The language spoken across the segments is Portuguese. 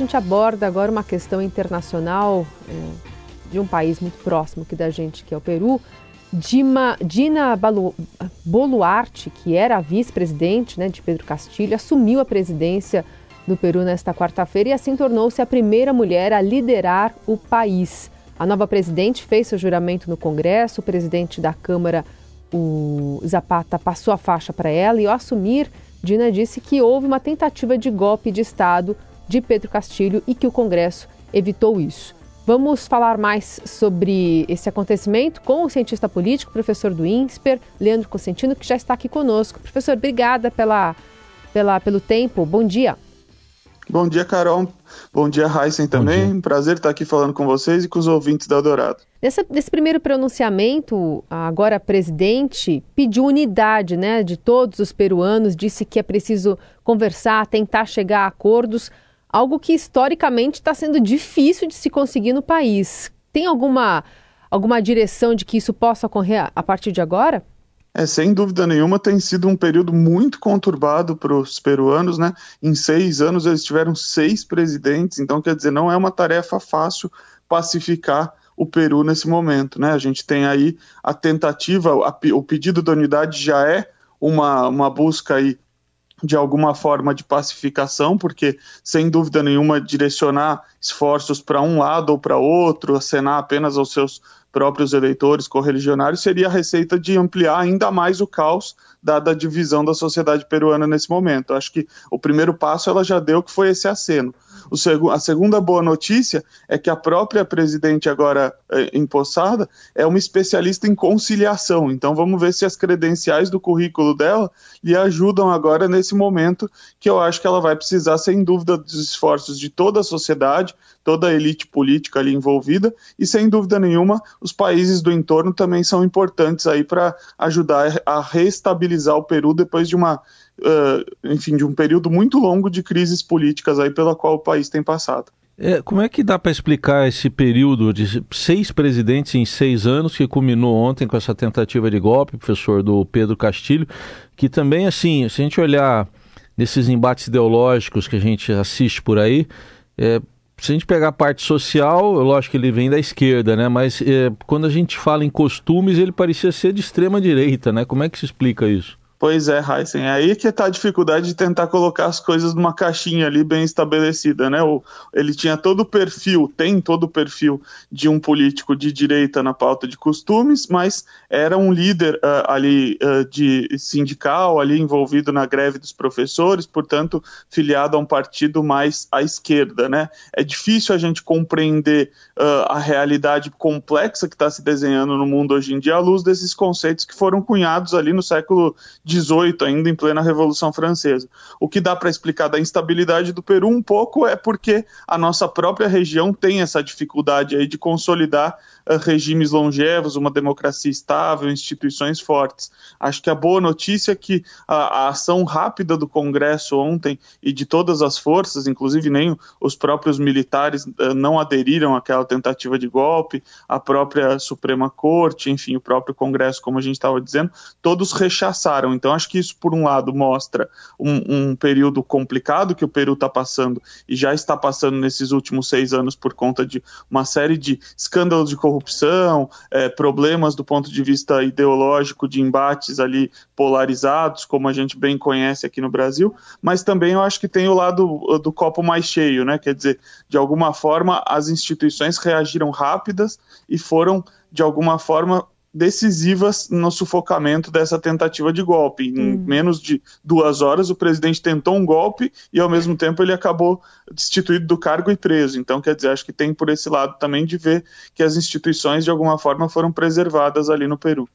A gente aborda agora uma questão internacional é, de um país muito próximo aqui da gente, que é o Peru. Dima, Dina Boluarte, que era a vice-presidente né, de Pedro Castilho, assumiu a presidência do Peru nesta quarta-feira e assim tornou-se a primeira mulher a liderar o país. A nova presidente fez seu juramento no Congresso, o presidente da Câmara, o Zapata, passou a faixa para ela e ao assumir, Dina disse que houve uma tentativa de golpe de Estado de Pedro Castilho e que o Congresso evitou isso. Vamos falar mais sobre esse acontecimento com o cientista político, professor do INSPER, Leandro Cosentino, que já está aqui conosco. Professor, obrigada pela, pela, pelo tempo. Bom dia. Bom dia, Carol. Bom dia, Heisen também. Dia. Prazer estar aqui falando com vocês e com os ouvintes da Dourado. Nesse, nesse primeiro pronunciamento, agora presidente pediu unidade né, de todos os peruanos, disse que é preciso conversar, tentar chegar a acordos algo que historicamente está sendo difícil de se conseguir no país. Tem alguma, alguma direção de que isso possa ocorrer a partir de agora? É, sem dúvida nenhuma, tem sido um período muito conturbado para os peruanos, né? Em seis anos eles tiveram seis presidentes, então quer dizer, não é uma tarefa fácil pacificar o Peru nesse momento, né? A gente tem aí a tentativa, a, o pedido da unidade já é uma, uma busca aí de alguma forma de pacificação, porque sem dúvida nenhuma direcionar esforços para um lado ou para outro, acenar apenas aos seus próprios eleitores correligionários, seria a receita de ampliar ainda mais o caos dada a divisão da sociedade peruana nesse momento. Acho que o primeiro passo ela já deu, que foi esse aceno. Seg a segunda boa notícia é que a própria presidente agora eh, empossada é uma especialista em conciliação. Então vamos ver se as credenciais do currículo dela lhe ajudam agora nesse momento que eu acho que ela vai precisar, sem dúvida, dos esforços de toda a sociedade, toda a elite política ali envolvida e sem dúvida nenhuma os países do entorno também são importantes aí para ajudar a reestabilizar o Peru depois de uma uh, enfim, de um período muito longo de crises políticas aí pela qual o país tem passado. É, como é que dá para explicar esse período de seis presidentes em seis anos que culminou ontem com essa tentativa de golpe, professor do Pedro Castilho, que também assim, se a gente olhar nesses embates ideológicos que a gente assiste por aí, é, se a gente pegar a parte social, lógico que ele vem da esquerda, né? Mas é, quando a gente fala em costumes, ele parecia ser de extrema direita, né? Como é que se explica isso? Pois é, Heisen, é aí que está a dificuldade de tentar colocar as coisas numa caixinha ali bem estabelecida, né? Ele tinha todo o perfil, tem todo o perfil de um político de direita na pauta de costumes, mas era um líder uh, ali uh, de sindical, ali envolvido na greve dos professores, portanto, filiado a um partido mais à esquerda, né? É difícil a gente compreender uh, a realidade complexa que está se desenhando no mundo hoje em dia à luz desses conceitos que foram cunhados ali no século 18, ainda em plena Revolução Francesa. O que dá para explicar da instabilidade do Peru um pouco é porque a nossa própria região tem essa dificuldade aí de consolidar uh, regimes longevos, uma democracia estável, instituições fortes. Acho que a boa notícia é que a, a ação rápida do Congresso ontem e de todas as forças, inclusive nem os próprios militares uh, não aderiram àquela tentativa de golpe, a própria Suprema Corte, enfim, o próprio Congresso, como a gente estava dizendo, todos rechaçaram então, acho que isso, por um lado, mostra um, um período complicado que o Peru está passando e já está passando nesses últimos seis anos por conta de uma série de escândalos de corrupção, é, problemas do ponto de vista ideológico, de embates ali polarizados, como a gente bem conhece aqui no Brasil, mas também eu acho que tem o lado do copo mais cheio, né? Quer dizer, de alguma forma, as instituições reagiram rápidas e foram, de alguma forma, decisivas no sufocamento dessa tentativa de golpe. Em hum. menos de duas horas, o presidente tentou um golpe e, ao mesmo tempo, ele acabou destituído do cargo e preso. Então, quer dizer, acho que tem por esse lado também de ver que as instituições, de alguma forma, foram preservadas ali no Peru.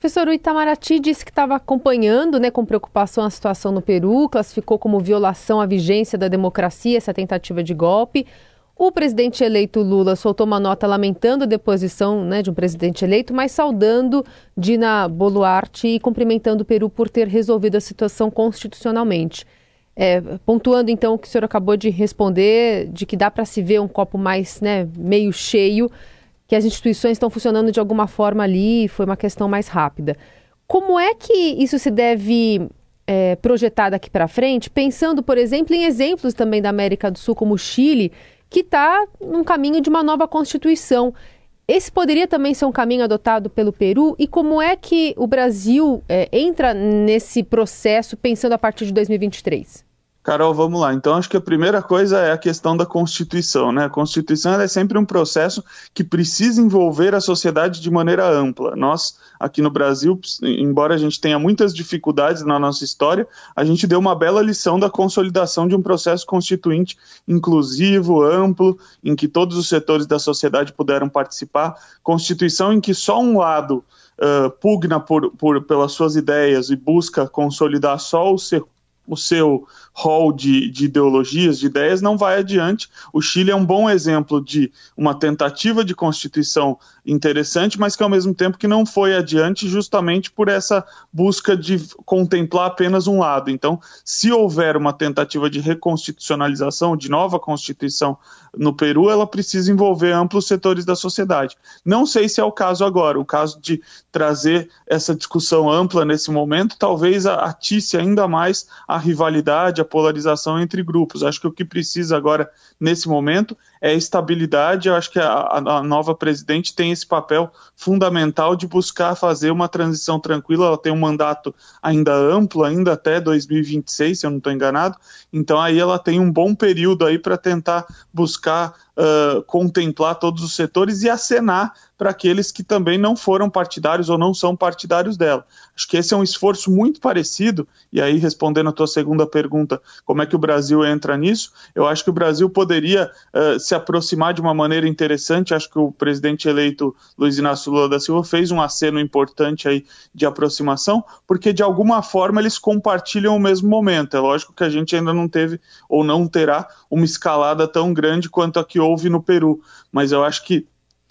Professor, o Itamaraty disse que estava acompanhando né, com preocupação a situação no Peru, classificou como violação à vigência da democracia essa tentativa de golpe. O presidente eleito Lula soltou uma nota lamentando a deposição né, de um presidente eleito, mas saudando Dina Boluarte e cumprimentando o Peru por ter resolvido a situação constitucionalmente. É, pontuando então o que o senhor acabou de responder, de que dá para se ver um copo mais né, meio cheio, que as instituições estão funcionando de alguma forma ali, foi uma questão mais rápida. Como é que isso se deve é, projetar daqui para frente, pensando, por exemplo, em exemplos também da América do Sul, como o Chile, que está num caminho de uma nova Constituição. Esse poderia também ser um caminho adotado pelo Peru? E como é que o Brasil é, entra nesse processo pensando a partir de 2023? Carol, vamos lá. Então, acho que a primeira coisa é a questão da Constituição. Né? A Constituição é sempre um processo que precisa envolver a sociedade de maneira ampla. Nós, aqui no Brasil, embora a gente tenha muitas dificuldades na nossa história, a gente deu uma bela lição da consolidação de um processo constituinte inclusivo, amplo, em que todos os setores da sociedade puderam participar. Constituição em que só um lado uh, pugna por, por, pelas suas ideias e busca consolidar só o seu o seu rol de, de, ideologias, de ideias, não vai adiante. O Chile é um bom exemplo de uma tentativa de constituição interessante, mas que ao mesmo tempo que não foi adiante justamente por essa busca de contemplar apenas um lado. Então, se houver uma tentativa de reconstitucionalização, de nova constituição no Peru, ela precisa envolver amplos setores da sociedade. Não sei se é o caso agora. O caso de trazer essa discussão ampla nesse momento talvez atice ainda mais a rivalidade, a polarização entre grupos. Acho que o que precisa agora, nesse momento, é estabilidade. Eu acho que a, a, nova presidente tem esse papel fundamental de buscar fazer uma transição tranquila. Ela tem um mandato ainda amplo, ainda até 2026, se eu não estou enganado. Então aí ela tem um bom período aí para tentar buscar uh, contemplar todos os setores e acenar para aqueles que também não foram partidários ou não são partidários dela. Acho que esse é um esforço muito parecido, e aí respondendo a tua segunda pergunta, como é que o Brasil entra nisso, eu acho que o Brasil poderia uh, se aproximar de uma maneira interessante, acho que o presidente eleito Luiz Inácio Lula da Silva fez um aceno importante aí de aproximação, porque de alguma forma eles compartilham o mesmo momento, é lógico que a gente ainda não teve ou não terá uma escalada tão grande quanto a que houve no Peru, mas eu acho que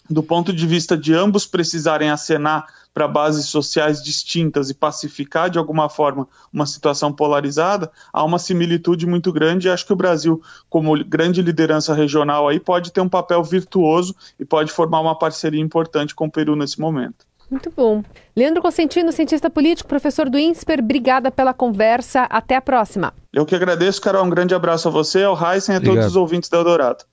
do ponto de vista de ambos precisarem acenar para bases sociais distintas e pacificar de alguma forma uma situação polarizada, há uma similitude muito grande e acho que o Brasil, como grande liderança regional aí, pode ter um papel virtuoso e pode formar uma parceria importante com o Peru nesse momento. Muito bom. Leandro Consentino, cientista político, professor do INSPER, obrigada pela conversa. Até a próxima. Eu que agradeço, Carol. Um grande abraço a você, ao Heisen e a Obrigado. todos os ouvintes da Eldorado.